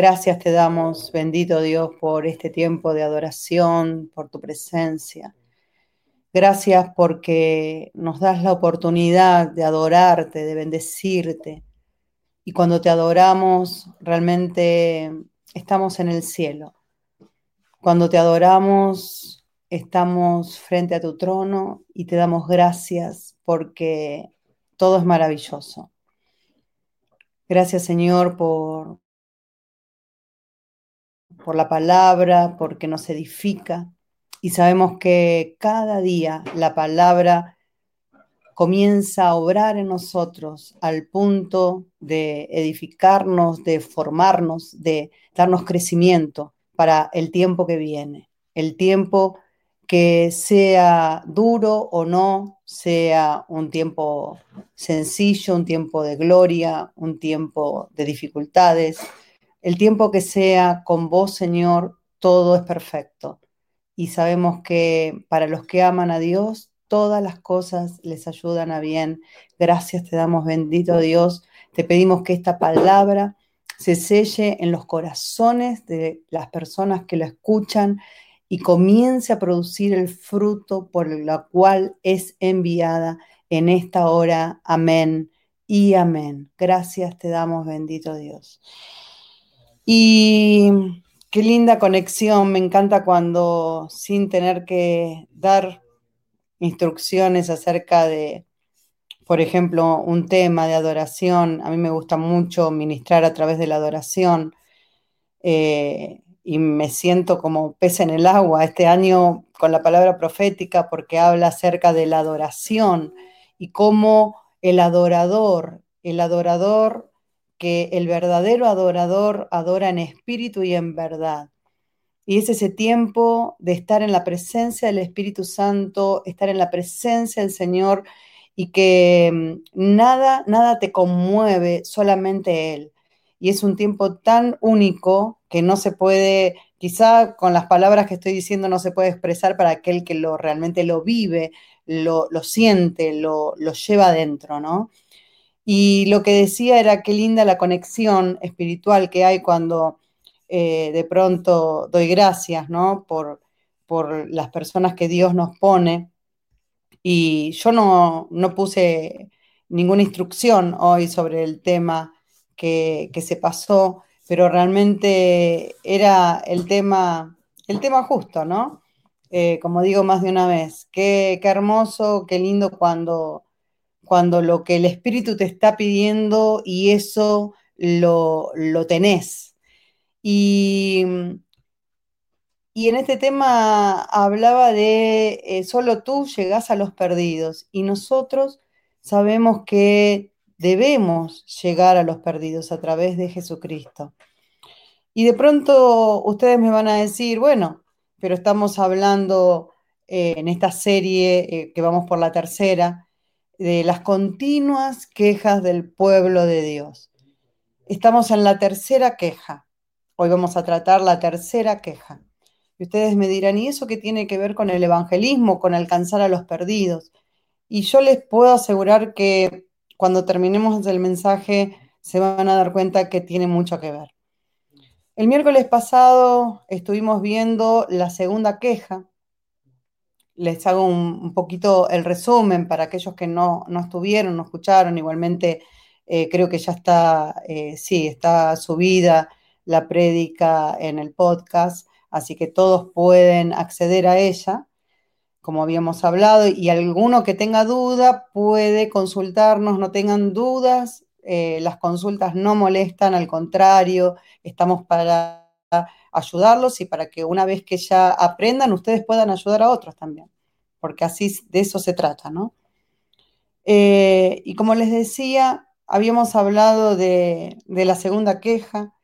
Gracias te damos, bendito Dios, por este tiempo de adoración, por tu presencia. Gracias porque nos das la oportunidad de adorarte, de bendecirte. Y cuando te adoramos, realmente estamos en el cielo. Cuando te adoramos, estamos frente a tu trono y te damos gracias porque todo es maravilloso. Gracias Señor por, por la palabra, porque nos edifica. Y sabemos que cada día la palabra comienza a obrar en nosotros al punto de edificarnos, de formarnos, de darnos crecimiento para el tiempo que viene, el tiempo que sea duro o no, sea un tiempo sencillo, un tiempo de gloria, un tiempo de dificultades, el tiempo que sea con vos, Señor, todo es perfecto. Y sabemos que para los que aman a Dios, todas las cosas les ayudan a bien. Gracias te damos, bendito Dios. Te pedimos que esta palabra se selle en los corazones de las personas que la escuchan y comience a producir el fruto por el cual es enviada en esta hora. Amén y amén. Gracias te damos, bendito Dios. Y qué linda conexión, me encanta cuando sin tener que dar instrucciones acerca de, por ejemplo, un tema de adoración, a mí me gusta mucho ministrar a través de la adoración. Eh, y me siento como pez en el agua este año con la palabra profética porque habla acerca de la adoración y cómo el adorador, el adorador, que el verdadero adorador adora en espíritu y en verdad. Y es ese tiempo de estar en la presencia del Espíritu Santo, estar en la presencia del Señor y que mm, nada, nada te conmueve, solamente Él y es un tiempo tan único que no se puede, quizá con las palabras que estoy diciendo no se puede expresar para aquel que lo realmente lo vive, lo, siente, lo, lo lleva adentro, ¿no? Y lo que decía era qué linda la conexión espiritual que hay cuando eh, de pronto doy gracias, ¿no? Por, por las personas que Dios nos pone. Y yo no, no puse ninguna instrucción hoy sobre el tema que, se pasó, pero realmente era el tema, el tema justo, ¿no? Eh, como digo más de una vez, qué, hermoso, qué lindo cuando, cuando lo que el espíritu te está pidiendo y eso lo, tenés. Y, y, en este tema hablaba de eh, solo tú llegás a los perdidos y nosotros sabemos que debemos llegar a los perdidos a través de Jesucristo. Y de pronto ustedes me van a decir, bueno, pero estamos hablando eh, en esta serie, eh, que vamos por la tercera, de las continuas quejas del pueblo de Dios. Estamos en la tercera queja. Hoy vamos a tratar la tercera queja. Y ustedes me dirán, ¿y eso qué tiene que ver con el evangelismo, con alcanzar a los perdidos? Y yo les puedo asegurar que cuando terminemos el mensaje se van a dar cuenta que tiene mucho que ver. El miércoles pasado estuvimos viendo la segunda queja. Les hago un, poquito el resumen para aquellos que no, estuvieron, no escucharon. Igualmente, eh, creo que ya está, eh, sí, está subida la prédica en el podcast, así que todos pueden acceder a ella como habíamos hablado, y alguno que tenga duda puede consultarnos, no tengan dudas, eh, las consultas no molestan, al contrario, estamos para ayudarlos y para que una vez que ya aprendan, ustedes puedan ayudar a otros también, porque así de eso se trata, ¿no? Eh, y como les decía, habíamos hablado de, de la segunda queja.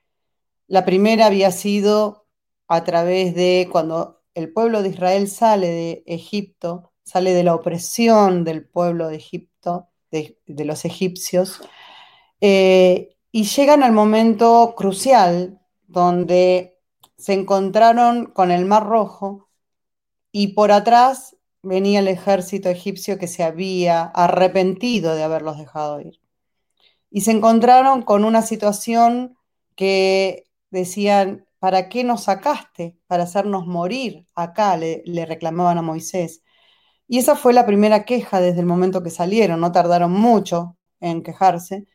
La primera había sido a través de cuando el pueblo de Israel sale de Egipto, sale de la opresión del pueblo de Egipto, de, los egipcios, eh, y llegan al momento crucial donde se encontraron con el Mar Rojo y por atrás venía el ejército egipcio que se había arrepentido de haberlos dejado ir. Y se encontraron con una situación que decían, ¿para qué nos sacaste? Para hacernos morir acá, le, le reclamaban a Moisés. Y esa fue la primera queja desde el momento que salieron, no tardaron mucho en quejarse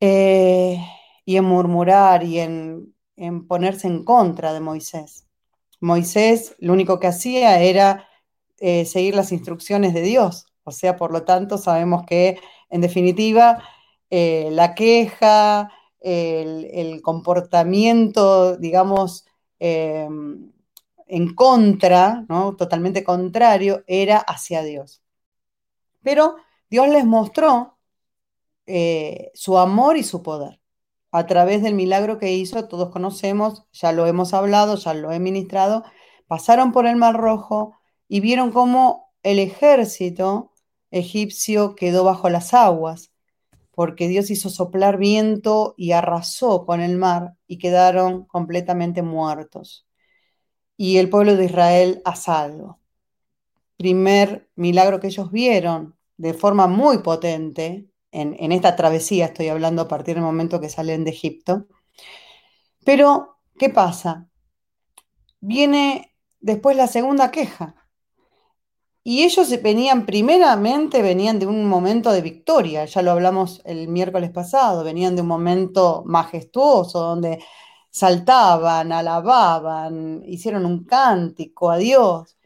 eh, y en murmurar y en, en ponerse en contra de Moisés. Moisés lo único que hacía era eh, seguir las instrucciones de Dios, o sea, por lo tanto sabemos que en definitiva eh, la queja, el, comportamiento, digamos, em, en contra, ¿no? totalmente contrario, era hacia Dios. Pero Dios les mostró eh, su amor y su poder. A través del milagro que hizo, todos conocemos, ya lo hemos hablado, ya lo he ministrado, pasaron por el Mar Rojo y vieron cómo el ejército egipcio quedó bajo las aguas, porque Dios hizo soplar viento y arrasó con el mar y quedaron completamente muertos y el pueblo de Israel a salvo. Primer milagro que ellos vieron de forma muy potente, en, esta travesía estoy hablando a partir del momento que salen de Egipto. Pero, ¿qué pasa? Viene después la segunda queja. Y ellos venían, primeramente, venían de un momento de victoria, ya lo hablamos el miércoles pasado, venían de un momento majestuoso donde saltaban, alababan, hicieron un cántico a Dios,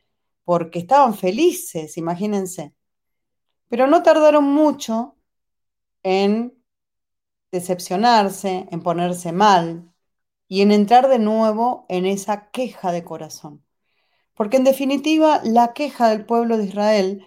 porque estaban felices, imagínense. Pero no tardaron mucho en decepcionarse, en ponerse mal y en entrar de nuevo en esa queja de corazón. Porque en definitiva la queja del pueblo de Israel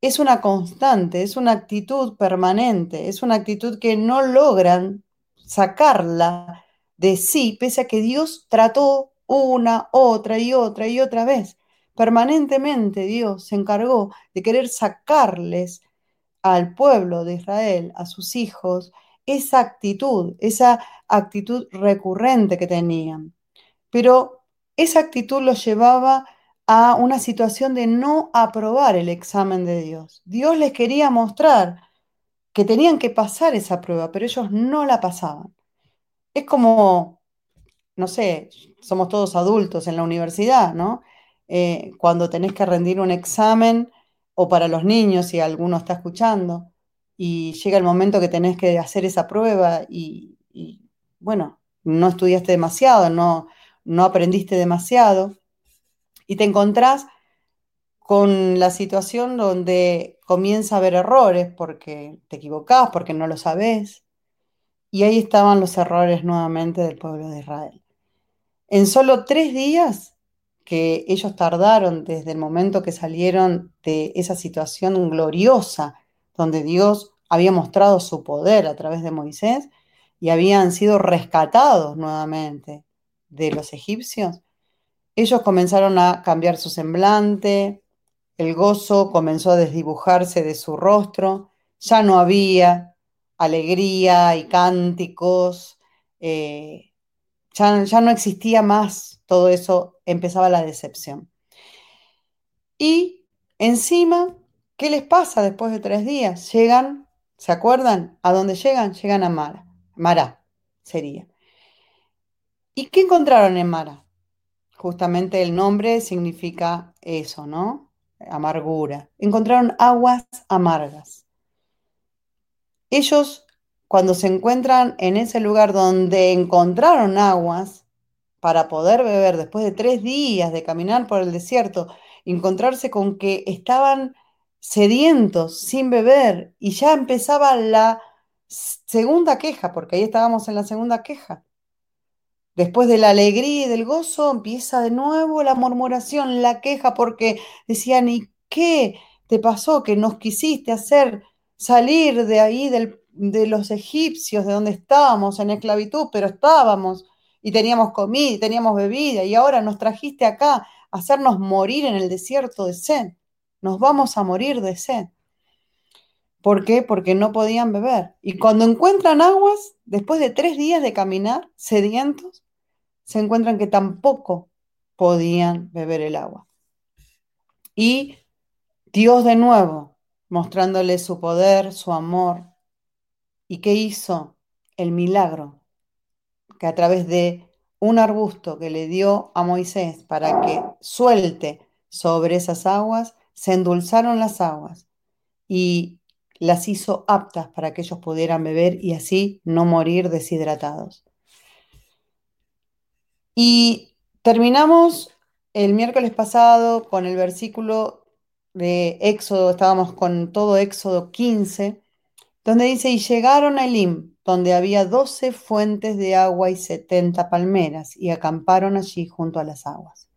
es una constante, es una actitud permanente, es una actitud que no logran sacarla de sí, pese a que Dios trató una, otra y otra y otra vez. Permanentemente Dios se encargó de querer sacarles al pueblo de Israel, a sus hijos, esa actitud, esa actitud recurrente que tenían. Pero esa actitud los llevaba a una situación de no aprobar el examen de Dios. Dios les quería mostrar que tenían que pasar esa prueba, pero ellos no la pasaban. Es como, no sé, somos todos adultos en la universidad, ¿no? Eh, cuando tenés que rendir un examen, o para los niños, si alguno está escuchando, y llega el momento que tenés que hacer esa prueba y, bueno, no estudiaste demasiado, no, no aprendiste demasiado, y te encontrás con la situación donde comienza a haber errores porque te equivocás, porque no lo sabés. Y ahí estaban los errores nuevamente del pueblo de Israel. En solo tres días que ellos tardaron desde el momento que salieron de esa situación gloriosa, donde Dios había mostrado su poder a través de Moisés y habían sido rescatados nuevamente de los egipcios, ellos comenzaron a cambiar su semblante, el gozo comenzó a desdibujarse de su rostro, ya no había alegría y cánticos, eh, ya, ya no existía más todo eso, empezaba la decepción. Y encima, ¿qué les pasa después de tres días? Llegan, ¿se acuerdan? ¿A dónde llegan? Llegan a Mara. Mara sería. ¿Y qué encontraron en Mara? Justamente el nombre significa eso, ¿no? Amargura. Encontraron aguas amargas. Ellos, cuando se encuentran en ese lugar donde encontraron aguas para poder beber después de tres días de caminar por el desierto, encontrarse con que estaban sedientos, sin beber, y ya empezaba la segunda queja, porque ahí estábamos en la segunda queja. Después de la alegría y del gozo, empieza de nuevo la murmuración, la queja, porque decían, ¿y qué te pasó que nos quisiste hacer salir de ahí de los egipcios, de donde estábamos en esclavitud, pero estábamos y teníamos comida y teníamos bebida y ahora nos trajiste acá a hacernos morir en el desierto de sed? Nos vamos a morir de sed. ¿Por qué? Porque no podían beber. Y cuando encuentran aguas, después de tres días de caminar, sedientos, se encuentran que tampoco podían beber el agua. Y Dios de nuevo, mostrándole su poder, su amor. ¿Y qué hizo? El milagro que a través de un arbusto que le dio a Moisés para que suelte sobre esas aguas, se endulzaron las aguas y las hizo aptas para que ellos pudieran beber y así no morir deshidratados. Y terminamos el miércoles pasado con el versículo de Éxodo, estábamos con todo Éxodo 15, donde dice, y llegaron a Elim, donde había doce fuentes de agua y setenta palmeras, y acamparon allí junto a las aguas.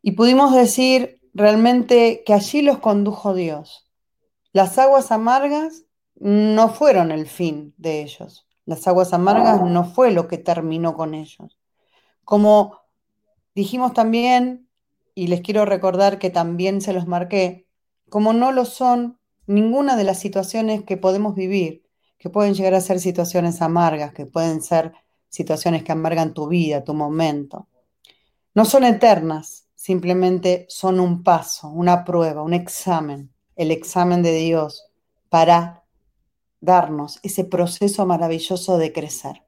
Y pudimos decir realmente que allí los condujo Dios. Las aguas amargas no fueron el fin de ellos. Las aguas amargas no fue lo que terminó con ellos. Como dijimos también, y les quiero recordar que también se los marqué, como no lo son ninguna de las situaciones que podemos vivir, que pueden llegar a ser situaciones amargas, que pueden ser situaciones que amargan tu vida, tu momento. No son eternas, simplemente son un paso, una prueba, un examen, el examen de Dios para darnos ese proceso maravilloso de crecer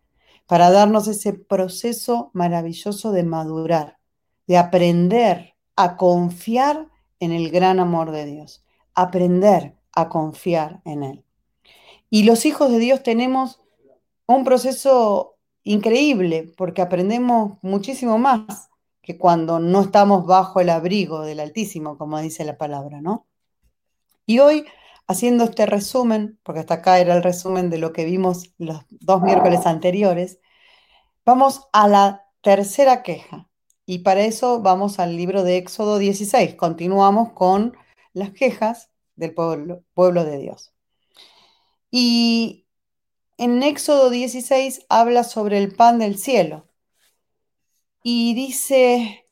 para darnos ese proceso maravilloso de madurar, de aprender a confiar en el gran amor de Dios, aprender a confiar en Él. Y los hijos de Dios tenemos un proceso increíble porque aprendemos muchísimo más que cuando no estamos bajo el abrigo del Altísimo, como dice la palabra, ¿no? Y hoy Haciendo este resumen, porque hasta acá era el resumen de lo que vimos los dos miércoles anteriores, vamos a la tercera queja. Y para eso vamos al libro de Éxodo 16. Continuamos con las quejas del pueblo, pueblo de Dios. Y en Éxodo 16 habla sobre el pan del cielo. Y dice,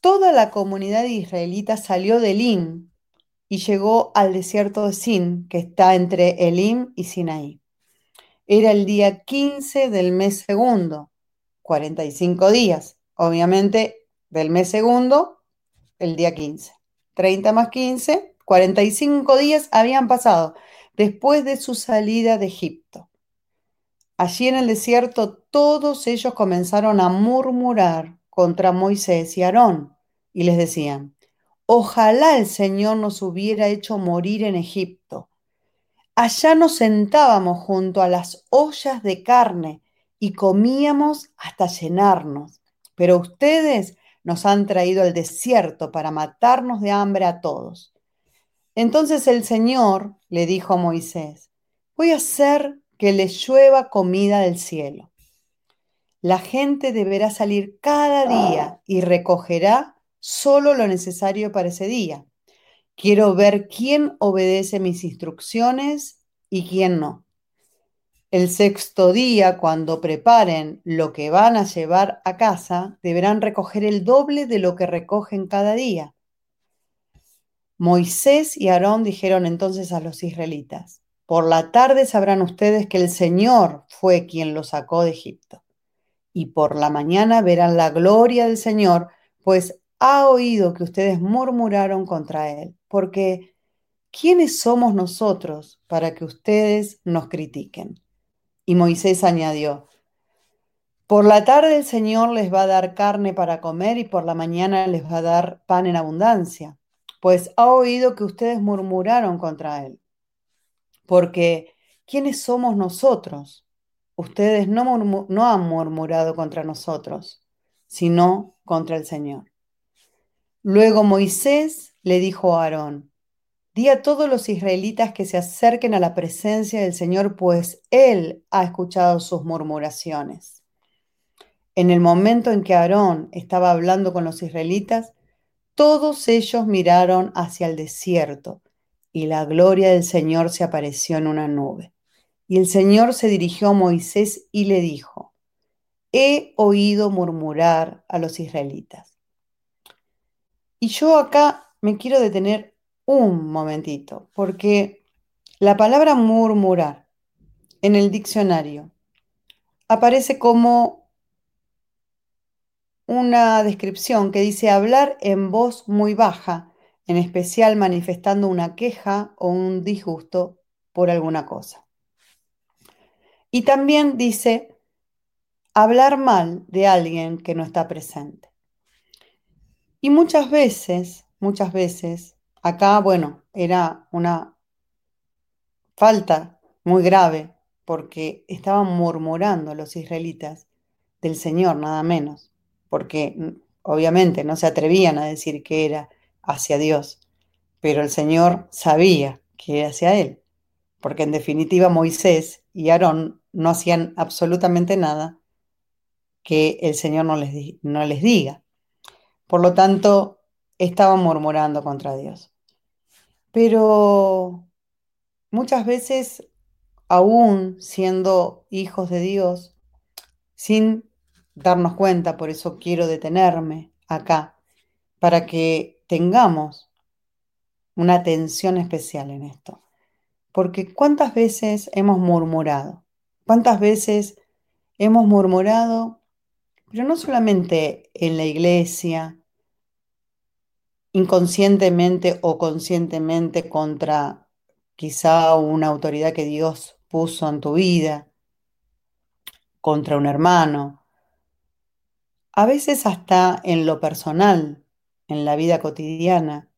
toda la comunidad israelita salió de Lin y llegó al desierto de Sin, que está entre Elim y Sinaí. Era el día 15 del mes segundo, 45 días. Obviamente, del mes segundo, el día 15. 30 más 15, 45 días habían pasado después de su salida de Egipto. Allí en el desierto todos ellos comenzaron a murmurar contra Moisés y Aarón y les decían, Ojalá el Señor nos hubiera hecho morir en Egipto. Allá nos sentábamos junto a las ollas de carne y comíamos hasta llenarnos. Pero ustedes nos han traído al desierto para matarnos de hambre a todos. Entonces el Señor le dijo Moisés, voy a hacer que les llueva comida del cielo. La gente deberá salir cada día y recogerá solo lo necesario para ese día. Quiero ver quién obedece mis instrucciones y quién no. El sexto día, cuando preparen lo que van a llevar a casa, deberán recoger el doble de lo que recogen cada día. Moisés y Aarón dijeron entonces a los israelitas, por la tarde sabrán ustedes que el Señor fue quien los sacó de Egipto. Y por la mañana verán la gloria del Señor, pues ha oído que ustedes murmuraron contra él, porque ¿quiénes somos nosotros para que ustedes nos critiquen? Y Moisés añadió, por la tarde el Señor les va a dar carne para comer y por la mañana les va a dar pan en abundancia, pues ha oído que ustedes murmuraron contra él. Porque, ¿quiénes somos nosotros? Ustedes no, no han murmurado contra nosotros, sino contra el Señor. Luego Moisés le dijo a Aarón, di a todos los israelitas que se acerquen a la presencia del Señor, pues Él ha escuchado sus murmuraciones. En el momento en que Aarón estaba hablando con los israelitas, todos ellos miraron hacia el desierto y la gloria del Señor se apareció en una nube. Y el Señor se dirigió a Moisés y le dijo, he oído murmurar a los israelitas y yo acá me quiero detener un momentito, porque la palabra murmurar en el diccionario aparece como una descripción que dice hablar en voz muy baja, en especial manifestando una queja o un disgusto por alguna cosa. Y también dice hablar mal de alguien que no está presente. Y muchas veces, muchas veces, acá, bueno, era una falta muy grave porque estaban murmurando los israelitas del Señor, nada menos, porque mm, obviamente no se atrevían a decir que era hacia Dios, pero el Señor sabía que era hacia Él, porque en definitiva Moisés y Aarón no hacían absolutamente nada que el Señor no les, no les diga. Por lo tanto, estaban murmurando contra Dios. Pero muchas veces, aún siendo hijos de Dios, sin darnos cuenta, por eso quiero detenerme acá, para que tengamos una atención especial en esto. Porque cuántas veces hemos murmurado, cuántas veces hemos murmurado, pero no solamente en la iglesia, inconscientemente o conscientemente contra quizá una autoridad que Dios puso en tu vida, contra un hermano, a veces hasta en lo personal, en la vida cotidiana,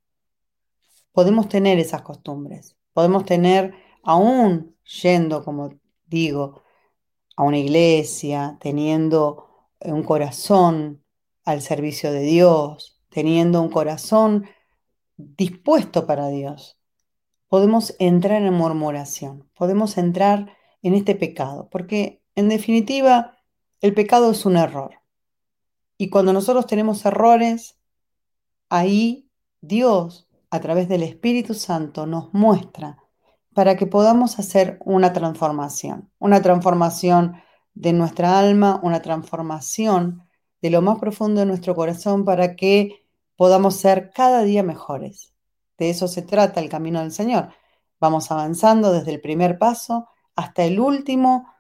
podemos tener esas costumbres, podemos tener, aún yendo, como digo, a una iglesia, teniendo un corazón al servicio de Dios, teniendo un corazón dispuesto para Dios, podemos entrar en murmuración, podemos entrar en este pecado, porque en definitiva el pecado es un error. Y cuando nosotros tenemos errores, ahí Dios, a través del Espíritu Santo, nos muestra para que podamos hacer una transformación, una transformación de nuestra alma, una transformación de lo más profundo de nuestro corazón para que podamos ser cada día mejores. De eso se trata el camino del Señor. Vamos avanzando desde el primer paso hasta el último.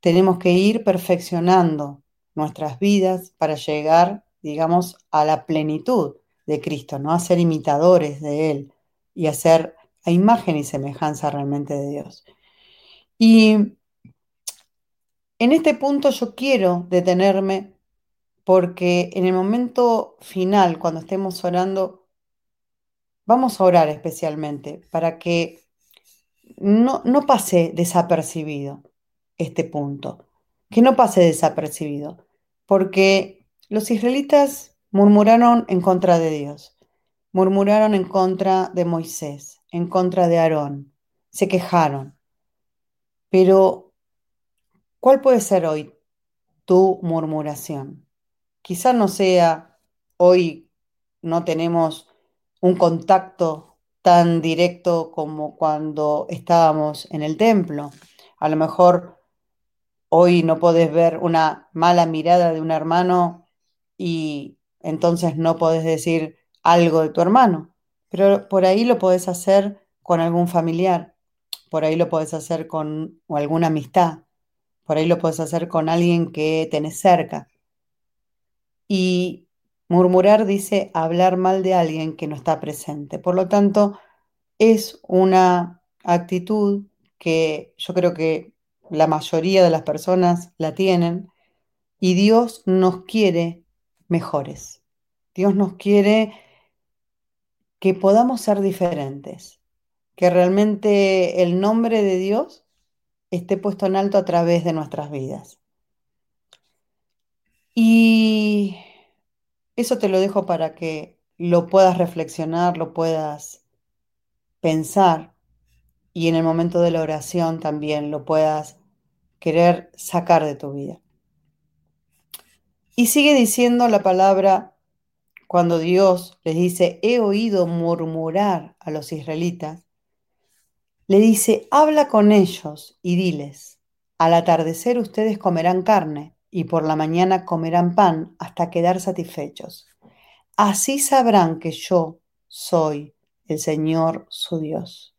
Tenemos que ir perfeccionando nuestras vidas para llegar, digamos, a la plenitud de Cristo, ¿no? A ser imitadores de Él y a ser a imagen y semejanza realmente de Dios. Y en este punto yo quiero detenerme porque en el momento final, cuando estemos orando, vamos a orar especialmente para que no, no pase desapercibido este punto, que no pase desapercibido, porque los israelitas murmuraron en contra de Dios, murmuraron en contra de Moisés, en contra de Aarón, se quejaron. Pero, ¿cuál puede ser hoy tu murmuración? quizás no sea, hoy no tenemos un contacto tan directo como cuando estábamos en el templo. A lo mejor hoy no podés ver una mala mirada de un hermano y entonces no podés decir algo de tu hermano, pero por ahí lo podés hacer con algún familiar, por ahí lo podés hacer con alguna amistad, por ahí lo podés hacer con alguien que tenés cerca. Y murmurar dice hablar mal de alguien que no está presente. Por lo tanto, es una actitud que yo creo que la mayoría de las personas la tienen y Dios nos quiere mejores. Dios nos quiere que podamos ser diferentes, que realmente el nombre de Dios esté puesto en alto a través de nuestras vidas. Y eso te lo dejo para que lo puedas reflexionar, lo puedas pensar y en el momento de la oración también lo puedas querer sacar de tu vida. Y sigue diciendo la palabra cuando Dios les dice, he oído murmurar a los israelitas, le dice, habla con ellos y diles, al atardecer ustedes comerán carne y por la mañana comerán pan hasta quedar satisfechos. Así sabrán que yo soy el Señor su Dios.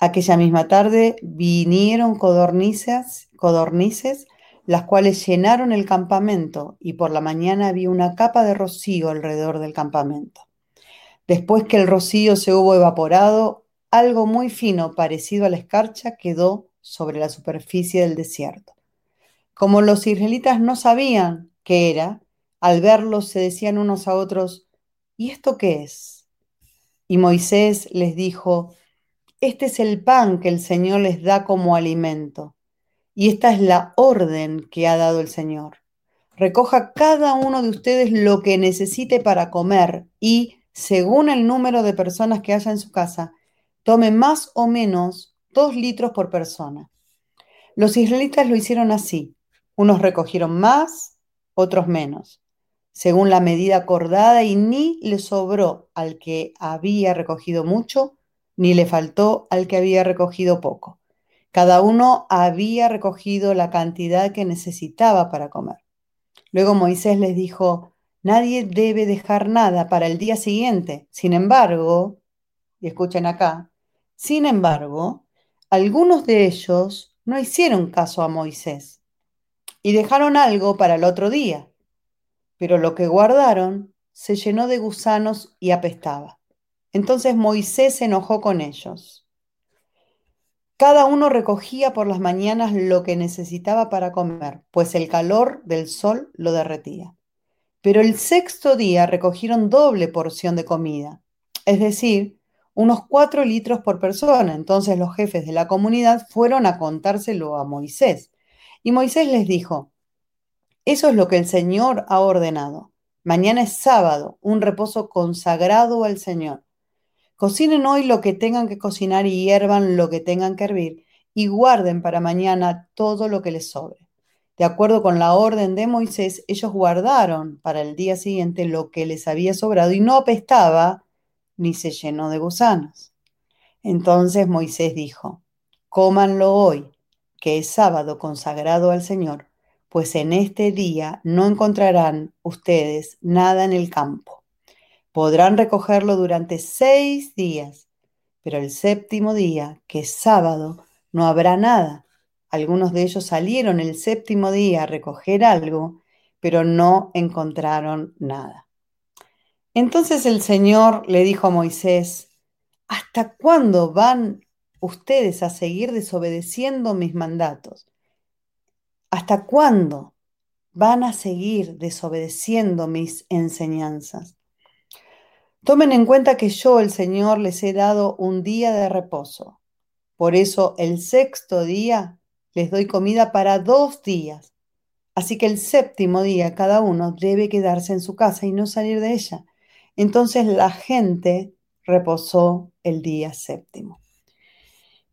Aquella misma tarde vinieron codornices, codornices, las cuales llenaron el campamento, y por la mañana había una capa de rocío alrededor del campamento. Después que el rocío se hubo evaporado, algo muy fino parecido a la escarcha quedó sobre la superficie del desierto Como los israelitas no sabían qué era, al verlos se decían unos a otros, ¿y esto qué es? Y Moisés les dijo, este es el pan que el Señor les da como alimento, y esta es la orden que ha dado el Señor. Recoja cada uno de ustedes lo que necesite para comer y, según el número de personas que haya en su casa, tome más o menos dos litros por persona. Los israelitas lo hicieron así. Unos recogieron más, otros menos, según la medida acordada, y ni le sobró al que había recogido mucho, ni le faltó al que había recogido poco. Cada uno había recogido la cantidad que necesitaba para comer. Luego Moisés les dijo, nadie debe dejar nada para el día siguiente. Sin embargo, y escuchen acá, sin embargo, algunos de ellos no hicieron caso a Moisés y dejaron algo para el otro día, pero lo que guardaron se llenó de gusanos y apestaba. Entonces Moisés se enojó con ellos. Cada uno recogía por las mañanas lo que necesitaba para comer, pues el calor del sol lo derretía. Pero el sexto día recogieron doble porción de comida, es decir, unos cuatro litros por persona. Entonces los jefes de la comunidad fueron a contárselo a Moisés. Y Moisés les dijo, eso es lo que el Señor ha ordenado. Mañana es sábado, un reposo consagrado al Señor. Cocinen hoy lo que tengan que cocinar y hiervan lo que tengan que hervir y guarden para mañana todo lo que les sobre. De acuerdo con la orden de Moisés, ellos guardaron para el día siguiente lo que les había sobrado y no apestaba ni se llenó de gusanos. Entonces Moisés dijo, cómanlo hoy, que es sábado consagrado al Señor, pues en este día no encontrarán ustedes nada en el campo. Podrán recogerlo durante seis días, pero el séptimo día, que es sábado, no habrá nada. Algunos de ellos salieron el séptimo día a recoger algo, pero no encontraron nada. Entonces el Señor le dijo a Moisés, ¿hasta cuándo van ustedes a seguir desobedeciendo mis mandatos? ¿Hasta cuándo van a seguir desobedeciendo mis enseñanzas? Tomen en cuenta que yo, el Señor, les he dado un día de reposo. Por eso el sexto día les doy comida para dos días. Así que el séptimo día cada uno debe quedarse en su casa y no salir de ella. Entonces la gente reposó el día séptimo.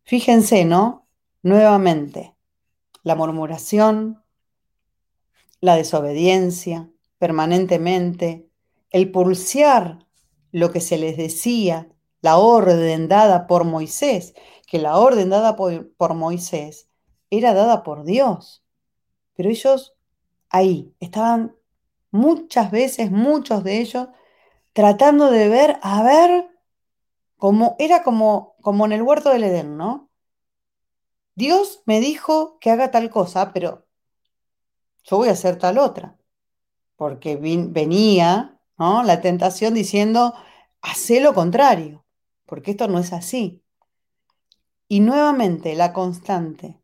Fíjense, ¿no? Nuevamente, la murmuración, la desobediencia permanentemente, el pulsear lo que se les decía, la orden dada por Moisés, que la orden dada por, Moisés era dada por Dios. Pero ellos ahí estaban muchas veces, muchos de ellos, tratando de ver, a ver, como era como, como en el huerto del Edén, ¿no? Dios me dijo que haga tal cosa, pero yo voy a hacer tal otra, porque venía ¿no? la tentación diciendo, hace lo contrario, porque esto no es así. Y nuevamente la constante,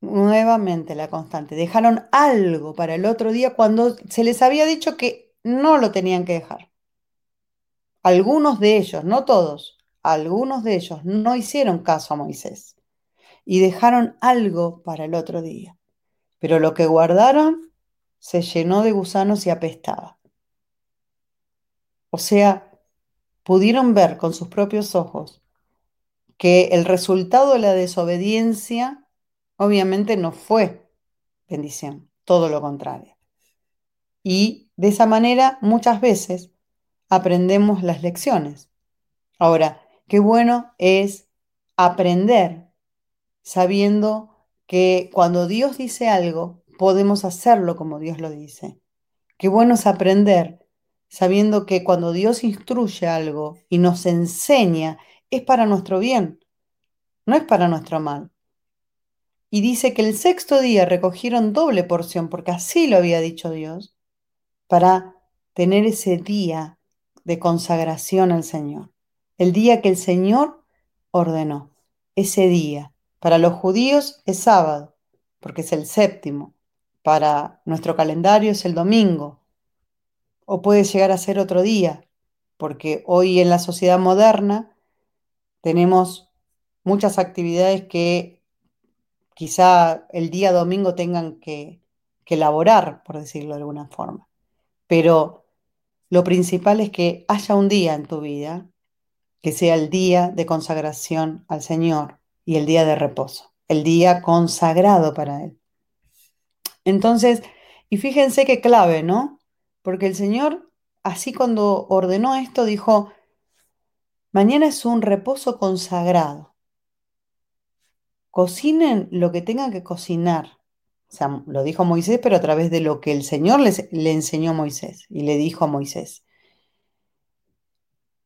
nuevamente la constante. Dejaron algo para el otro día cuando se les había dicho que no lo tenían que dejar. Algunos de ellos, no todos, algunos de ellos no hicieron caso a Moisés y dejaron algo para el otro día. Pero lo que guardaron se llenó de gusanos y apestaba. O sea, pudieron ver con sus propios ojos que el resultado de la desobediencia obviamente no fue bendición, todo lo contrario. Y de esa manera muchas veces aprendemos las lecciones. Ahora, qué bueno es aprender sabiendo que cuando Dios dice algo, podemos hacerlo como Dios lo dice. Qué bueno es aprender sabiendo que cuando Dios instruye algo y nos enseña, es para nuestro bien, no es para nuestro mal. Y dice que el sexto día recogieron doble porción, porque así lo había dicho Dios, para tener ese día de consagración al Señor. El día que el Señor ordenó, ese día Para los judíos es sábado, porque es el séptimo. Para nuestro calendario es el domingo. O puede llegar a ser otro día, porque hoy en la sociedad moderna tenemos muchas actividades que quizá el día domingo tengan que, que elaborar, por decirlo de alguna forma. Pero lo principal es que haya un día en tu vida que sea el día de consagración al Señor y el día de reposo, el día consagrado para Él. Entonces, y fíjense qué clave, ¿no? Porque el Señor, así cuando ordenó esto, dijo, mañana es un reposo consagrado. Cocinen lo que tengan que cocinar. O sea, lo dijo Moisés, pero a través de lo que el Señor les, le enseñó a Moisés y le dijo a Moisés.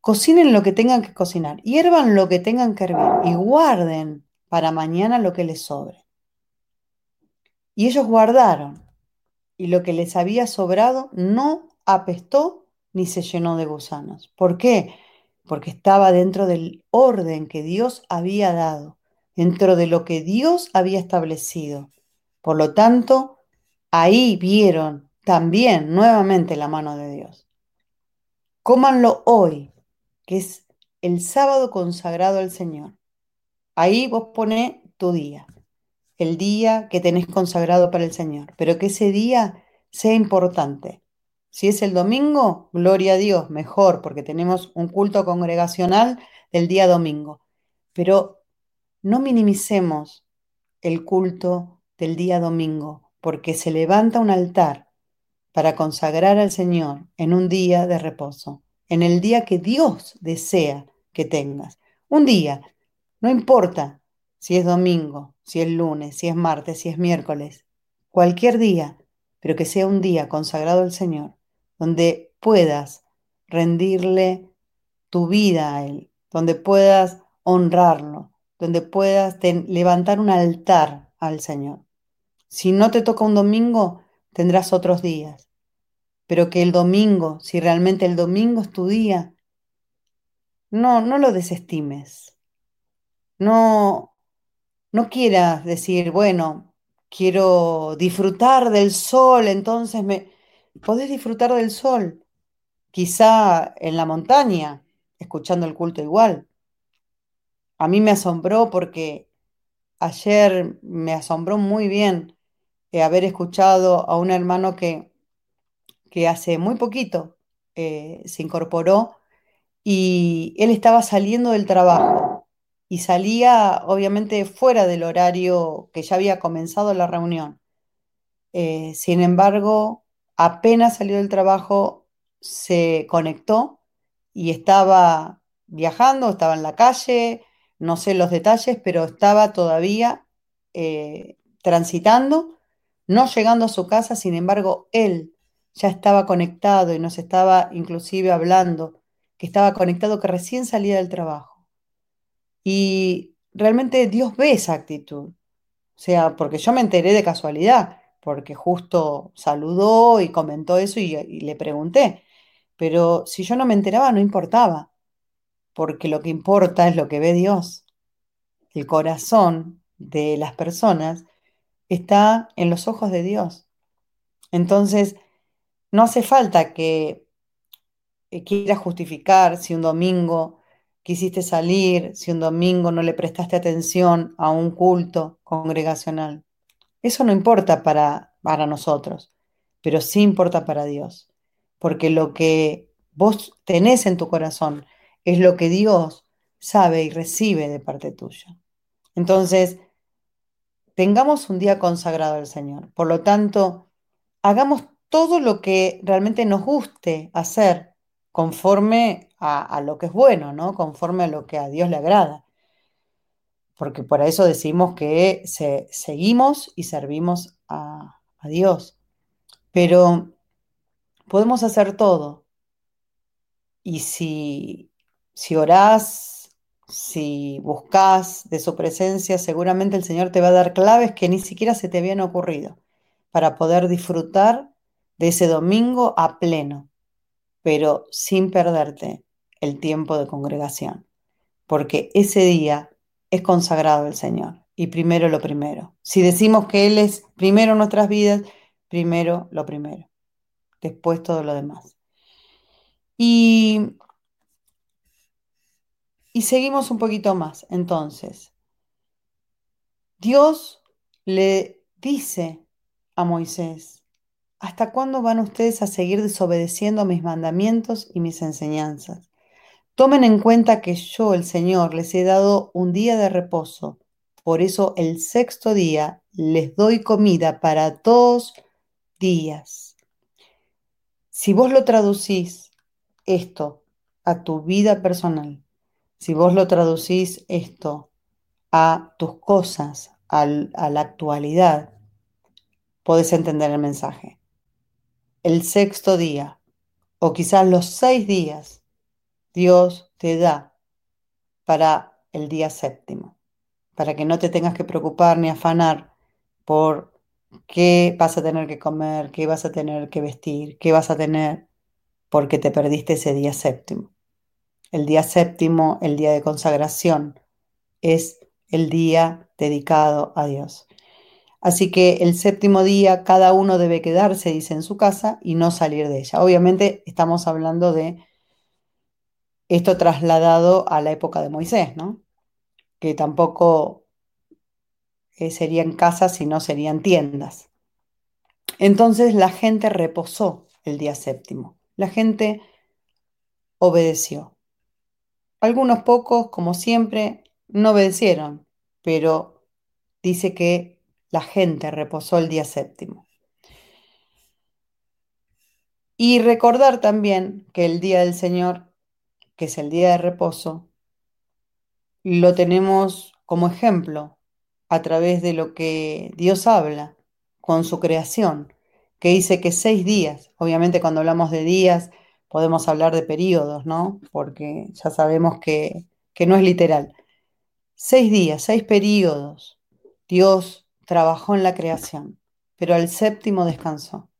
Cocinen lo que tengan que cocinar, hiervan lo que tengan que hervir y guarden para mañana lo que les sobre. Y ellos guardaron, y lo que les había sobrado no apestó ni se llenó de gusanos. ¿Por qué? Porque estaba dentro del orden que Dios había dado, dentro de lo que Dios había establecido. Por lo tanto, ahí vieron también nuevamente la mano de Dios. Cómanlo hoy, que es el sábado consagrado al Señor. Ahí vos ponés tu día, el día que tenés consagrado para el Señor, pero que ese día sea importante. Si es el domingo, gloria a Dios, mejor, porque tenemos un culto congregacional del día domingo. Pero no minimicemos el culto del día domingo, porque se levanta un altar para consagrar al Señor en un día de reposo en el día que Dios desea que tengas. Un día, no importa si es domingo, si es lunes, si es martes, si es miércoles, cualquier día, pero que sea un día consagrado al Señor, donde puedas rendirle tu vida a Él, donde puedas honrarlo, donde puedas levantar un altar al Señor. Si no te toca un domingo, tendrás otros días pero que el domingo, si realmente el domingo es tu día, no, no lo desestimes. No, no quieras decir, bueno, quiero disfrutar del sol, entonces me... Podés disfrutar del sol, quizá en la montaña, escuchando el culto igual. A mí me asombró porque ayer me asombró muy bien eh, haber escuchado a un hermano que que hace muy poquito eh, se incorporó y él estaba saliendo del trabajo y salía obviamente fuera del horario que ya había comenzado la reunión. Eh, sin embargo, apenas salió del trabajo, se conectó y estaba viajando, estaba en la calle, no sé los detalles, pero estaba todavía eh, transitando, no llegando a su casa, sin embargo, él ya estaba conectado y nos estaba inclusive hablando, que estaba conectado, que recién salía del trabajo. Y realmente Dios ve esa actitud. O sea, porque yo me enteré de casualidad, porque justo saludó y comentó eso y, y le pregunté. Pero si yo no me enteraba, no importaba, porque lo que importa es lo que ve Dios. El corazón de las personas está en los ojos de Dios. Entonces, no hace falta que eh, quieras justificar si un domingo quisiste salir, si un domingo no le prestaste atención a un culto congregacional. Eso no importa para, para nosotros, pero sí importa para Dios, porque lo que vos tenés en tu corazón es lo que Dios sabe y recibe de parte tuya. Entonces, tengamos un día consagrado al Señor. Por lo tanto, hagamos todo lo que realmente nos guste hacer conforme a, lo que es bueno, ¿no? Conforme a lo que a Dios le agrada. Porque por eso decimos que seguimos y servimos a, a Dios. Pero podemos hacer todo. Y si, si orás, si buscas de su presencia, seguramente el Señor te va a dar claves que ni siquiera se te habían ocurrido para poder disfrutar de ese domingo a pleno, pero sin perderte el tiempo de congregación, porque ese día es consagrado al Señor y primero lo primero. Si decimos que Él es primero nuestras vidas, primero lo primero, después todo lo demás. Y, y seguimos un poquito más. Entonces, Dios le dice a Moisés, ¿hasta cuándo van ustedes a seguir desobedeciendo mis mandamientos y mis enseñanzas? Tomen en cuenta que yo, el Señor, les he dado un día de reposo. Por eso el sexto día les doy comida para dos días. Si vos lo traducís esto a tu vida personal, si vos lo traducís esto a tus cosas, a la actualidad, podés entender el mensaje. El sexto día, o quizás los seis días, Dios te da para el día séptimo, para que no te tengas que preocupar ni afanar por qué vas a tener que comer, qué vas a tener que vestir, qué vas a tener, porque te perdiste ese día séptimo. El día séptimo, el día de consagración, es el día dedicado a Dios. Así que el séptimo día cada uno debe quedarse, dice, en su casa y no salir de ella. Obviamente estamos hablando de esto trasladado a la época de Moisés, ¿no? Que tampoco eh, serían casas, sino serían tiendas. Entonces la gente reposó el día séptimo. La gente obedeció. Algunos pocos, como siempre, no obedecieron, pero dice que la gente reposó el día séptimo. Y recordar también que el día del Señor, que es el día de reposo, lo tenemos como ejemplo a través de lo que Dios habla con su creación, que dice que seis días, obviamente cuando hablamos de días podemos hablar de periodos, ¿no? Porque ya sabemos que, que no es literal, Seis días, seis periodos, Dios trabajó en la creación, pero al séptimo descansó.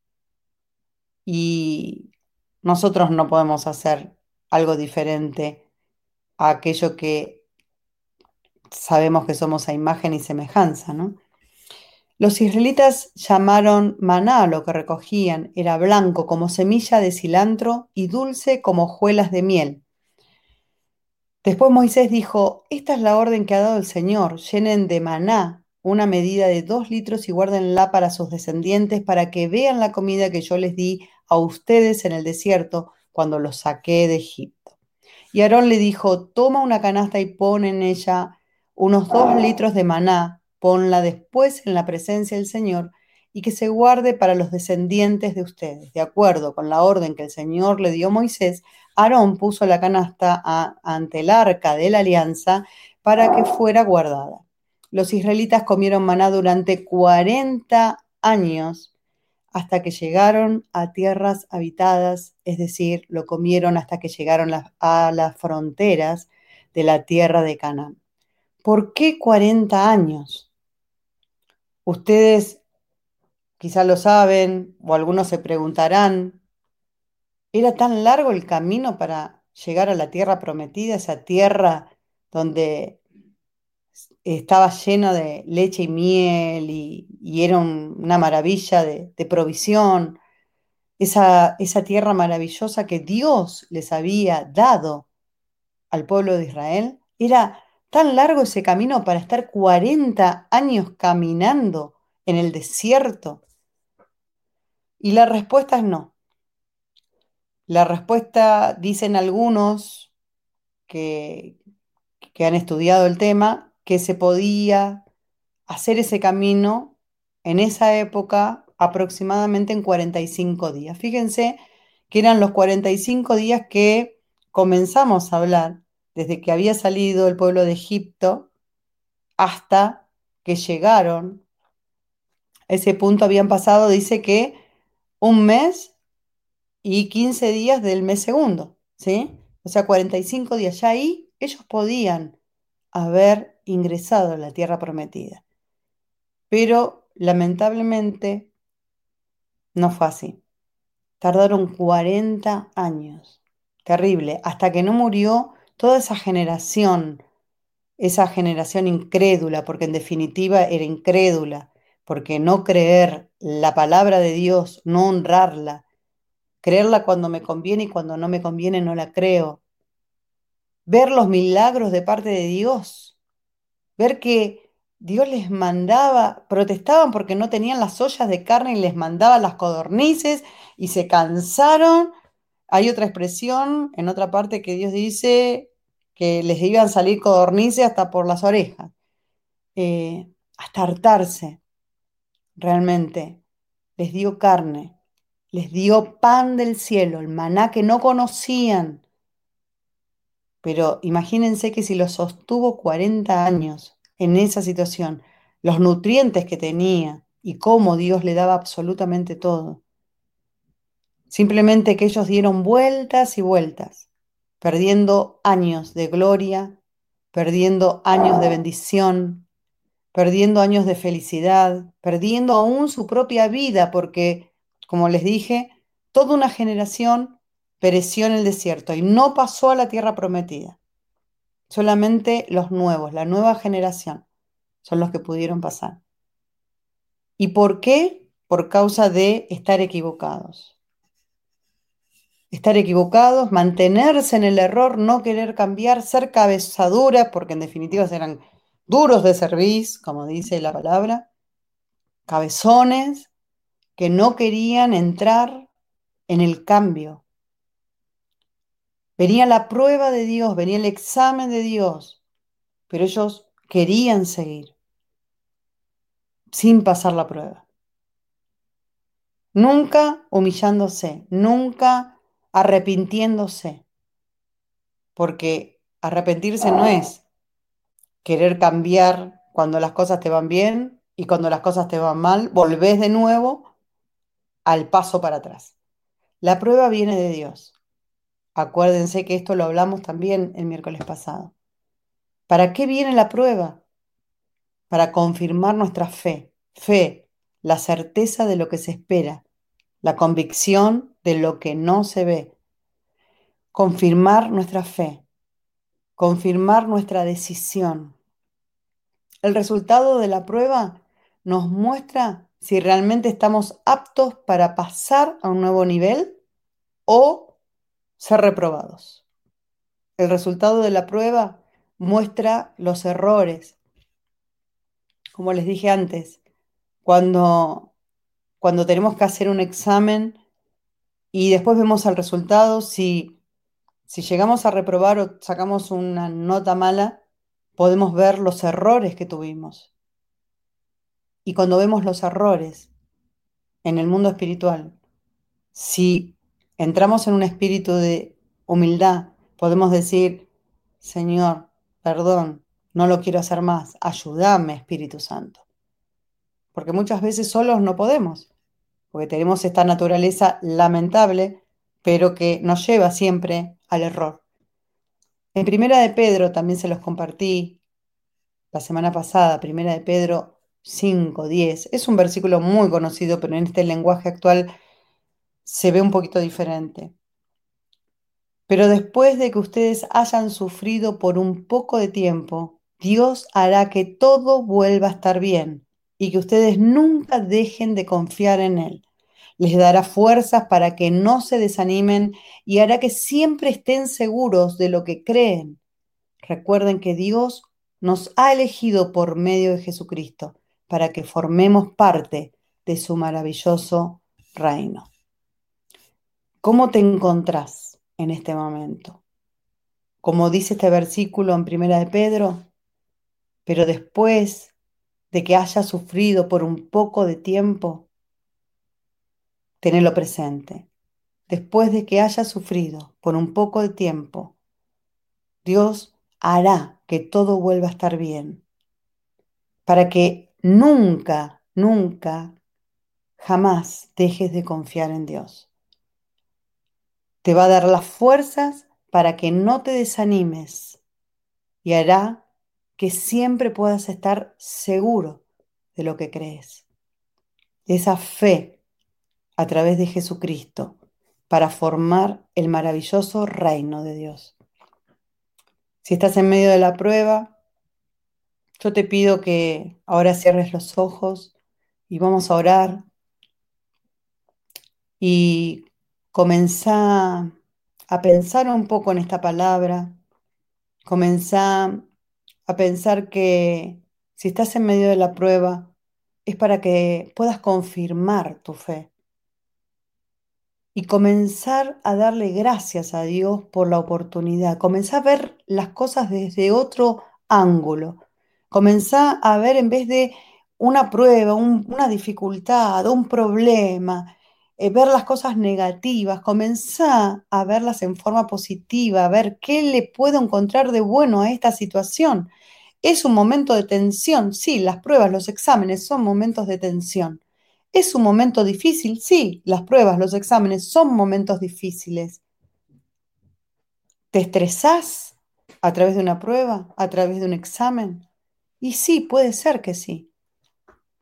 Y nosotros no podemos hacer algo diferente a aquello que sabemos que somos a imagen y semejanza, ¿no? Los israelitas llamaron maná lo que recogían, era blanco como semilla de cilantro y dulce como hojuelas de miel. Después Moisés dijo, esta es la orden que ha dado el Señor, llenen de maná una medida de dos litros y guárdenla para sus descendientes, para que vean la comida que yo les di a ustedes en el desierto cuando los saqué de Egipto. Y Aarón le dijo, toma una canasta y pon en ella unos dos litros de maná, ponla después en la presencia del Señor y que se guarde para los descendientes de ustedes. De acuerdo con la orden que el Señor le dio a Moisés, Aarón puso la canasta ante el arca de la alianza para que fuera guardada. Los israelitas comieron maná durante 40 años hasta que llegaron a tierras habitadas, es decir, lo comieron hasta que llegaron a las fronteras de la tierra de Canaán. ¿Por qué 40 años? Ustedes quizá lo saben o algunos se preguntarán, ¿era tan largo el camino para llegar a la tierra prometida, esa tierra donde estaba lleno de leche y miel y, era una maravilla de, provisión, esa, esa tierra maravillosa que Dios les había dado al pueblo de Israel? Era tan largo ese camino para estar 40 años caminando en el desierto y la respuesta es no. La respuesta, dicen algunos que, que han estudiado el tema, que se podía hacer ese camino en esa época aproximadamente en 45 días. Fíjense que eran los 45 días que comenzamos a hablar desde que había salido el pueblo de Egipto hasta que llegaron. Ese punto habían pasado, dice que un mes y 15 días del mes segundo, ¿sí? O sea, 45 días. Ya ahí ellos podían haber ingresado a la tierra prometida. Pero lamentablemente no fue así. Tardaron 40 años. Terrible. Hasta que no murió toda esa generación esa generación incrédula, porque en definitiva era incrédula, porque no creer la palabra de Dios, no honrarla, creerla cuando me conviene y cuando no me conviene no la creo, ver los milagros de parte de Dios, ver que Dios les mandaba, protestaban porque no tenían las ollas de carne y les mandaba las codornices y se cansaron. Hay otra expresión en otra parte que Dios dice que les iban a salir codornices hasta por las orejas, eh, hasta hartarse. Realmente les dio carne, les dio pan del cielo, el maná que no conocían. Pero imagínense que si lo sostuvo 40 años en esa situación, los nutrientes que tenía y cómo Dios le daba absolutamente todo. Simplemente que ellos dieron vueltas y vueltas, perdiendo años de gloria, perdiendo años de bendición, perdiendo años de felicidad, perdiendo aún su propia vida, porque, como les dije, toda una generación pereció en el desierto y no pasó a la tierra prometida. Solamente los nuevos, la nueva generación, son los que pudieron pasar. ¿Y por qué? Por causa de estar equivocados. Estar equivocados, mantenerse en el error, no querer cambiar, ser cabezaduras, porque en definitiva eran duros de cerviz, como dice la palabra, cabezones que no querían entrar en el cambio, Venía la prueba de Dios, venía el examen de Dios, pero ellos querían seguir sin pasar la prueba. Nunca humillándose, nunca arrepintiéndose, porque arrepentirse no es querer cambiar cuando las cosas te van bien y cuando las cosas te van mal, volvés de nuevo al paso para atrás. La prueba viene de Dios. Acuérdense que esto lo hablamos también el miércoles pasado. ¿Para qué viene la prueba? Para confirmar nuestra fe. Fe, la certeza de lo que se espera, la convicción de lo que no se ve. Confirmar nuestra fe, confirmar nuestra decisión. El resultado de la prueba nos muestra si realmente estamos aptos para pasar a un nuevo nivel o ser reprobados. El resultado de la prueba muestra los errores. Como les dije antes, cuando, cuando tenemos que hacer un examen y después vemos el resultado, si, si llegamos a reprobar o sacamos una nota mala, podemos ver los errores que tuvimos. Y cuando vemos los errores en el mundo espiritual, si entramos en un espíritu de humildad, podemos decir, Señor, perdón, no lo quiero hacer más, ayúdame, Espíritu Santo. Porque muchas veces solos no podemos, porque tenemos esta naturaleza lamentable, pero que nos lleva siempre al error. En Primera de Pedro también se los compartí la semana pasada, Primera de Pedro 5, 10. Es un versículo muy conocido, pero en este lenguaje actual se ve un poquito diferente. Pero después de que ustedes hayan sufrido por un poco de tiempo, Dios hará que todo vuelva a estar bien y que ustedes nunca dejen de confiar en Él. Les dará fuerzas para que no se desanimen y hará que siempre estén seguros de lo que creen. Recuerden que Dios nos ha elegido por medio de Jesucristo para que formemos parte de su maravilloso reino. ¿Cómo te encontrás en este momento? Como dice este versículo en Primera de Pedro, pero después de que hayas sufrido por un poco de tiempo, tenelo presente. Después de que hayas sufrido por un poco de tiempo, Dios hará que todo vuelva a estar bien, para que nunca, nunca, jamás dejes de confiar en Dios. Te va a dar las fuerzas para que no te desanimes y hará que siempre puedas estar seguro de lo que crees. Esa fe a través de Jesucristo para formar el maravilloso reino de Dios. Si estás en medio de la prueba, Yo te pido que ahora cierres los ojos y vamos a orar y comenzá a pensar un poco en esta palabra, comenzá a pensar que si estás en medio de la prueba es para que puedas confirmar tu fe. Y comenzar a darle gracias a Dios por la oportunidad, comenzar a ver las cosas desde otro ángulo, comenzar a ver en vez de una prueba, una dificultad, un problema, eh, ver las cosas negativas, comenzar a verlas en forma positiva, a ver qué le puedo encontrar de bueno a esta situación. Es un momento de tensión, sí, las pruebas, los exámenes son momentos de tensión. ¿Es un momento difícil? Sí, las pruebas, los exámenes son momentos difíciles. ¿Te estresás a través de una prueba, a través de un examen? Y sí, puede ser que sí.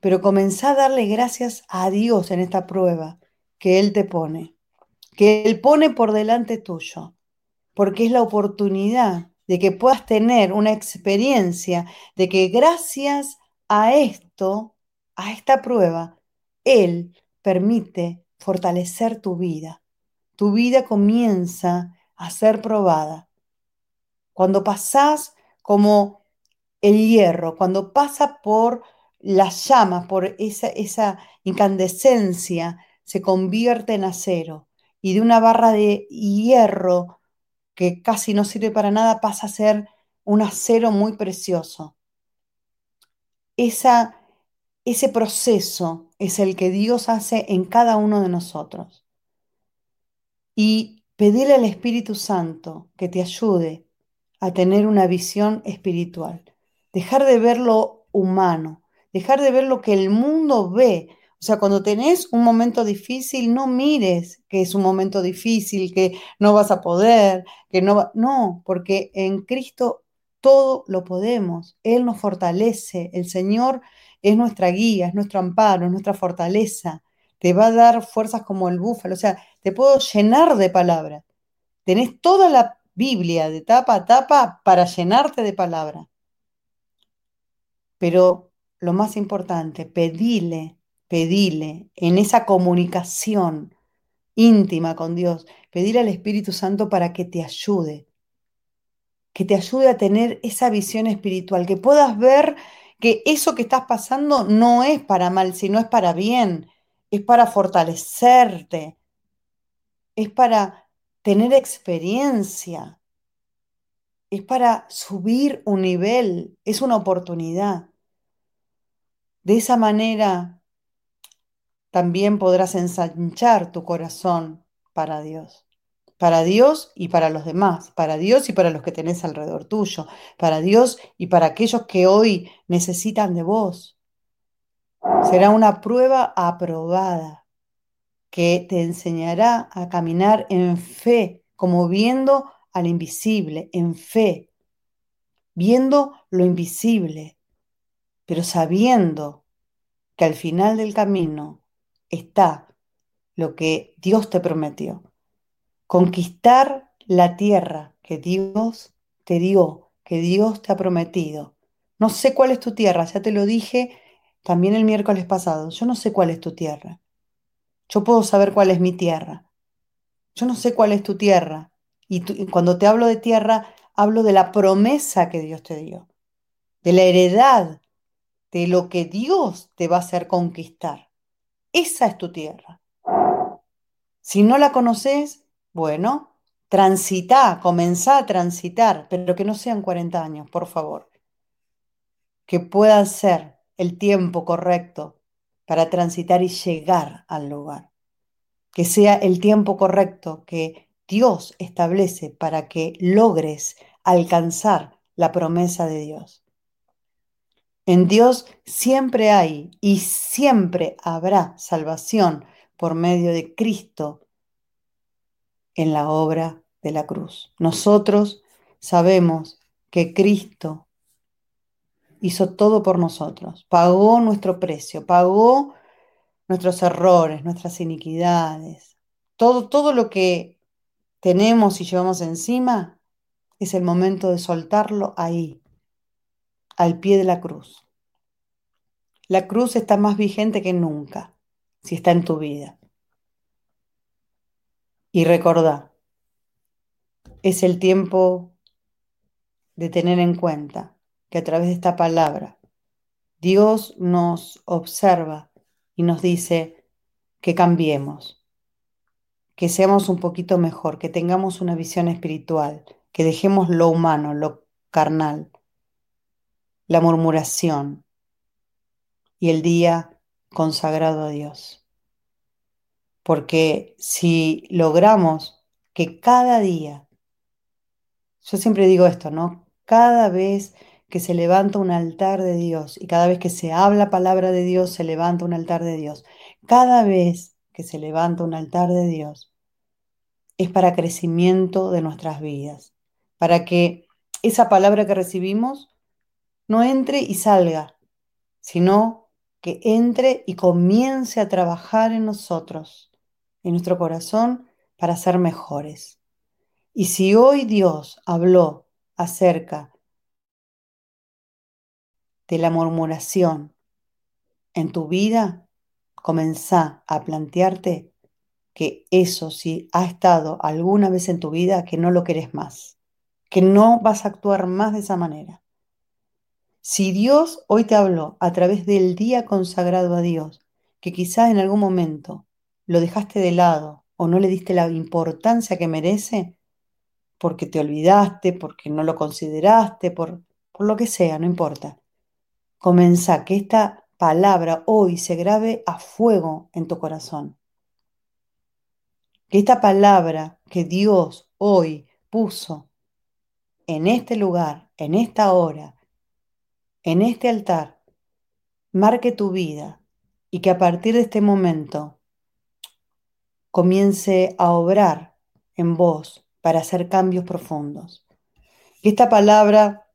Pero comenzá a darle gracias a Dios en esta prueba que Él te pone, que Él pone por delante tuyo, porque es la oportunidad de que puedas tener una experiencia de que gracias a esto, a esta prueba, Él permite fortalecer tu vida. Tu vida comienza a ser probada. Cuando pasás como el hierro, cuando pasa por las llamas, por esa, esa incandescencia, se convierte en acero y de una barra de hierro que casi no sirve para nada pasa a ser un acero muy precioso. Esa, ese proceso es el que Dios hace en cada uno de nosotros. Y pedirle al Espíritu Santo que te ayude a tener una visión espiritual. Dejar de ver lo humano, dejar de ver lo que el mundo ve, sea, cuando tenés un momento difícil, no mires que es un momento difícil, que no vas a poder, que no va... No, porque en Cristo todo lo podemos. Él nos fortalece. El Señor es nuestra guía, es nuestro amparo, es nuestra fortaleza. Te va a dar fuerzas como el búfalo. O sea, te puedo llenar de palabras. Tenés toda la Biblia de tapa a tapa para llenarte de palabras. Pero lo más importante, pedile pedile en esa comunicación íntima con Dios, pedir al Espíritu Santo para que te ayude, que te ayude a tener esa visión espiritual, que puedas ver que eso que estás pasando no es para mal, sino es para bien, es para fortalecerte, es para tener experiencia, es para subir un nivel, es una oportunidad. De esa manera también podrás ensanchar tu corazón para Dios. Para Dios y para los demás, para Dios y para los que tenés alrededor tuyo, para Dios y para aquellos que hoy necesitan de vos. Será una prueba aprobada que te enseñará a caminar en fe, como viendo al invisible, en fe, viendo lo invisible, pero sabiendo que al final del camino está lo que Dios te prometió. Conquistar la tierra que Dios te dio, que Dios te ha prometido. No sé cuál es tu tierra, ya te lo dije también el miércoles pasado. Yo no sé cuál es tu tierra. Yo puedo saber cuál es mi tierra. Yo no sé cuál es tu tierra. Y, cuando te hablo de tierra, hablo de la promesa que Dios te dio, de la heredad, de lo que Dios te va a hacer conquistar. Esa es tu tierra. Si no la conoces, bueno, transita, comenzá a transitar, pero que no sean 40 años, por favor. Que pueda ser el tiempo correcto para transitar y llegar al lugar. Que sea el tiempo correcto que Dios establece para que logres alcanzar la promesa de Dios. En Dios siempre hay y siempre habrá salvación por medio de Cristo en la obra de la cruz. Nosotros sabemos que Cristo hizo todo por nosotros, pagó nuestro precio, pagó nuestros errores, nuestras iniquidades, todo, todo lo que tenemos y llevamos encima, es el momento de soltarlo ahí, al pie de la cruz. La cruz está más vigente que nunca, si está en tu vida. Y recordá, es el tiempo de tener en cuenta que a través de esta palabra Dios nos observa y nos dice que cambiemos, que seamos un poquito mejor, que tengamos una visión espiritual, que dejemos lo humano, lo carnal, la murmuración y el día consagrado a Dios. Porque si logramos que cada día, yo siempre digo esto, ¿no? Cada vez que se levanta un altar de Dios y cada vez que se habla palabra de Dios, se levanta un altar de Dios. Cada vez que se levanta un altar de Dios, es para crecimiento de nuestras vidas, para que esa palabra que recibimos no entre y salga, sino que entre y comience a trabajar en nosotros, en nuestro corazón, para ser mejores. Y si hoy Dios habló acerca de la murmuración en tu vida, comenzá a plantearte que eso si ha estado alguna vez en tu vida, que no lo querés más, que no vas a actuar más de esa manera. Si Dios hoy te habló a través del día consagrado a Dios, que quizás en algún momento lo dejaste de lado o no le diste la importancia que merece, porque te olvidaste, porque no lo consideraste, por, lo que sea, no importa. Comenzá que esta palabra hoy se grabe a fuego en tu corazón. Que esta palabra que Dios hoy puso en este lugar, en esta hora, en este altar marque tu vida y que a partir de este momento comience a obrar en vos para hacer cambios profundos. Que esta palabra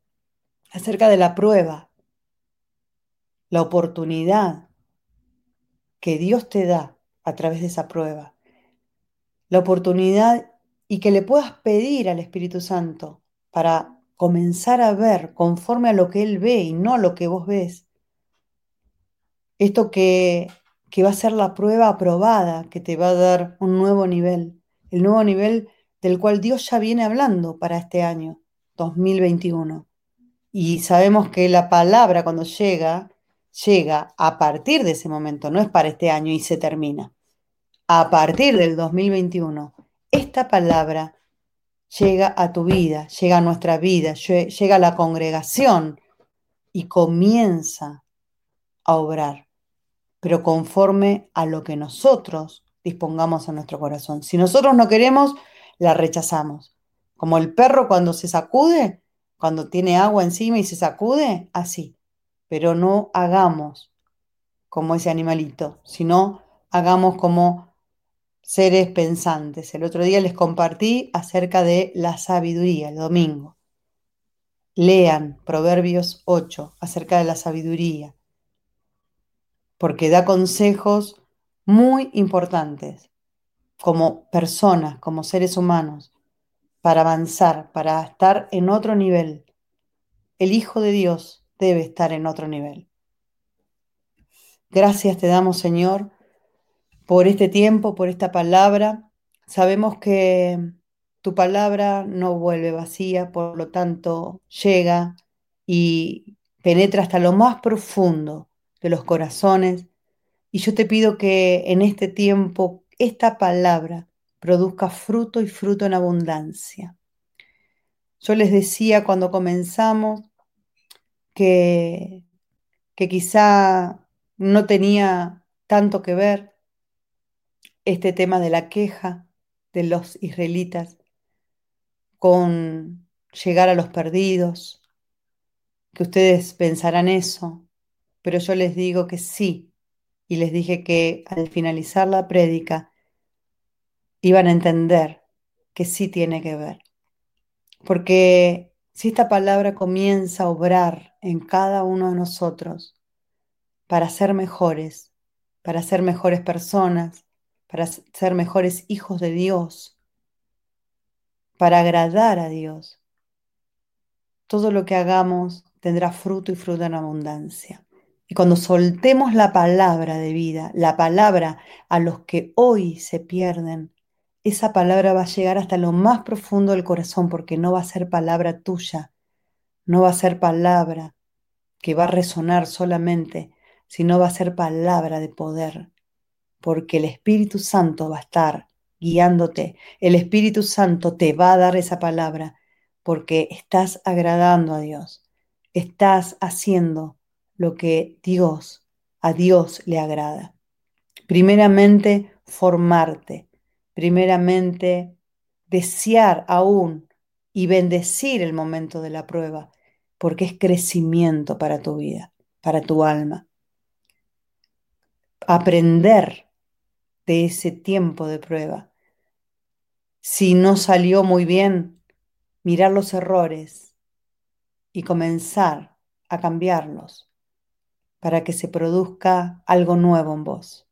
acerca de la prueba, la oportunidad que Dios te da a través de esa prueba, la oportunidad y que le puedas pedir al Espíritu Santo para comenzar a ver conforme a lo que Él ve y no a lo que vos ves. Esto que, que va a ser la prueba aprobada, que te va a dar un nuevo nivel, el nuevo nivel del cual Dios ya viene hablando para este año, 2021. Y sabemos que la palabra cuando llega, llega a partir de ese momento, no es para este año y se termina. A partir del 2021, esta palabra llega a tu vida, llega a nuestra vida, llega a la congregación y comienza a obrar, pero conforme a lo que nosotros dispongamos en nuestro corazón. Si nosotros no queremos, la rechazamos. Como el perro cuando se sacude, cuando tiene agua encima y se sacude, así. Pero no hagamos como ese animalito, sino hagamos como seres pensantes. El otro día les compartí acerca de la sabiduría, el domingo. Lean Proverbios 8 acerca de la sabiduría, porque da consejos muy importantes como personas, como seres humanos, para avanzar, para estar en otro nivel. El Hijo de Dios debe estar en otro nivel. Gracias te damos, Señor, por este tiempo, por esta palabra. Sabemos que tu palabra no vuelve vacía, por lo tanto llega y penetra hasta lo más profundo de los corazones. Y yo te pido que en este tiempo esta palabra produzca fruto y fruto en abundancia. Yo les decía cuando comenzamos que, que quizá no tenía tanto que ver este tema de la queja de los israelitas con llegar a los perdidos, que ustedes pensarán eso, pero yo les digo que sí, y les dije que al finalizar la prédica iban a entender que sí tiene que ver. Porque si esta palabra comienza a obrar en cada uno de nosotros para ser mejores, para ser mejores personas, para ser mejores hijos de Dios, para agradar a Dios. Todo lo que hagamos tendrá fruto y fruto en abundancia. Y cuando soltemos la palabra de vida, la palabra a los que hoy se pierden, esa palabra va a llegar hasta lo más profundo del corazón porque no va a ser palabra tuya, no va a ser palabra que va a resonar solamente, sino va a ser palabra de poder, porque el Espíritu Santo va a estar guiándote, el Espíritu Santo te va a dar esa palabra porque estás agradando a Dios, estás haciendo lo que Dios, a Dios le agrada. Primeramente, formarte, primeramente, desear aún y bendecir el momento de la prueba, porque es crecimiento para tu vida, para tu alma. Aprender de ese tiempo de prueba. Si no salió muy bien, mirar los errores y comenzar a cambiarlos para que se produzca algo nuevo en vos,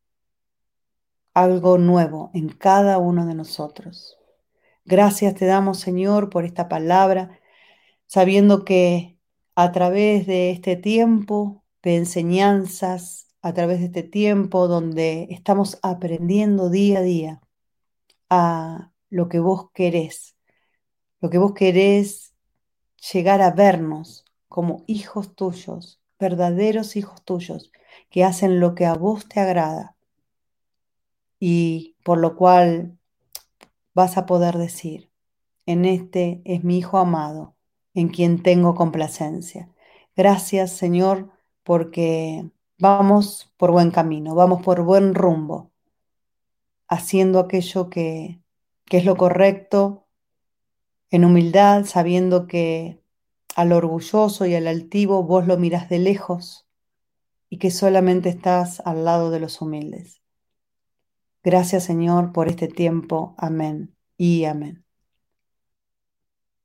algo nuevo en cada uno de nosotros. Gracias te damos, Señor, por esta palabra, sabiendo que a través de este tiempo de enseñanzas, a través de este tiempo donde estamos aprendiendo día a día a lo que vos querés lo que vos querés llegar a vernos como hijos tuyos, verdaderos hijos tuyos, que hacen lo que a vos te agrada y por lo cual vas a poder decir, en este es mi Hijo amado, en quien tengo complacencia. Gracias Señor porque vamos por buen camino, vamos por buen rumbo, haciendo aquello que, que es lo correcto en humildad, sabiendo que al orgulloso y al altivo vos lo mirás de lejos y que solamente estás al lado de los humildes. Gracias Señor por este tiempo. Amén y amén.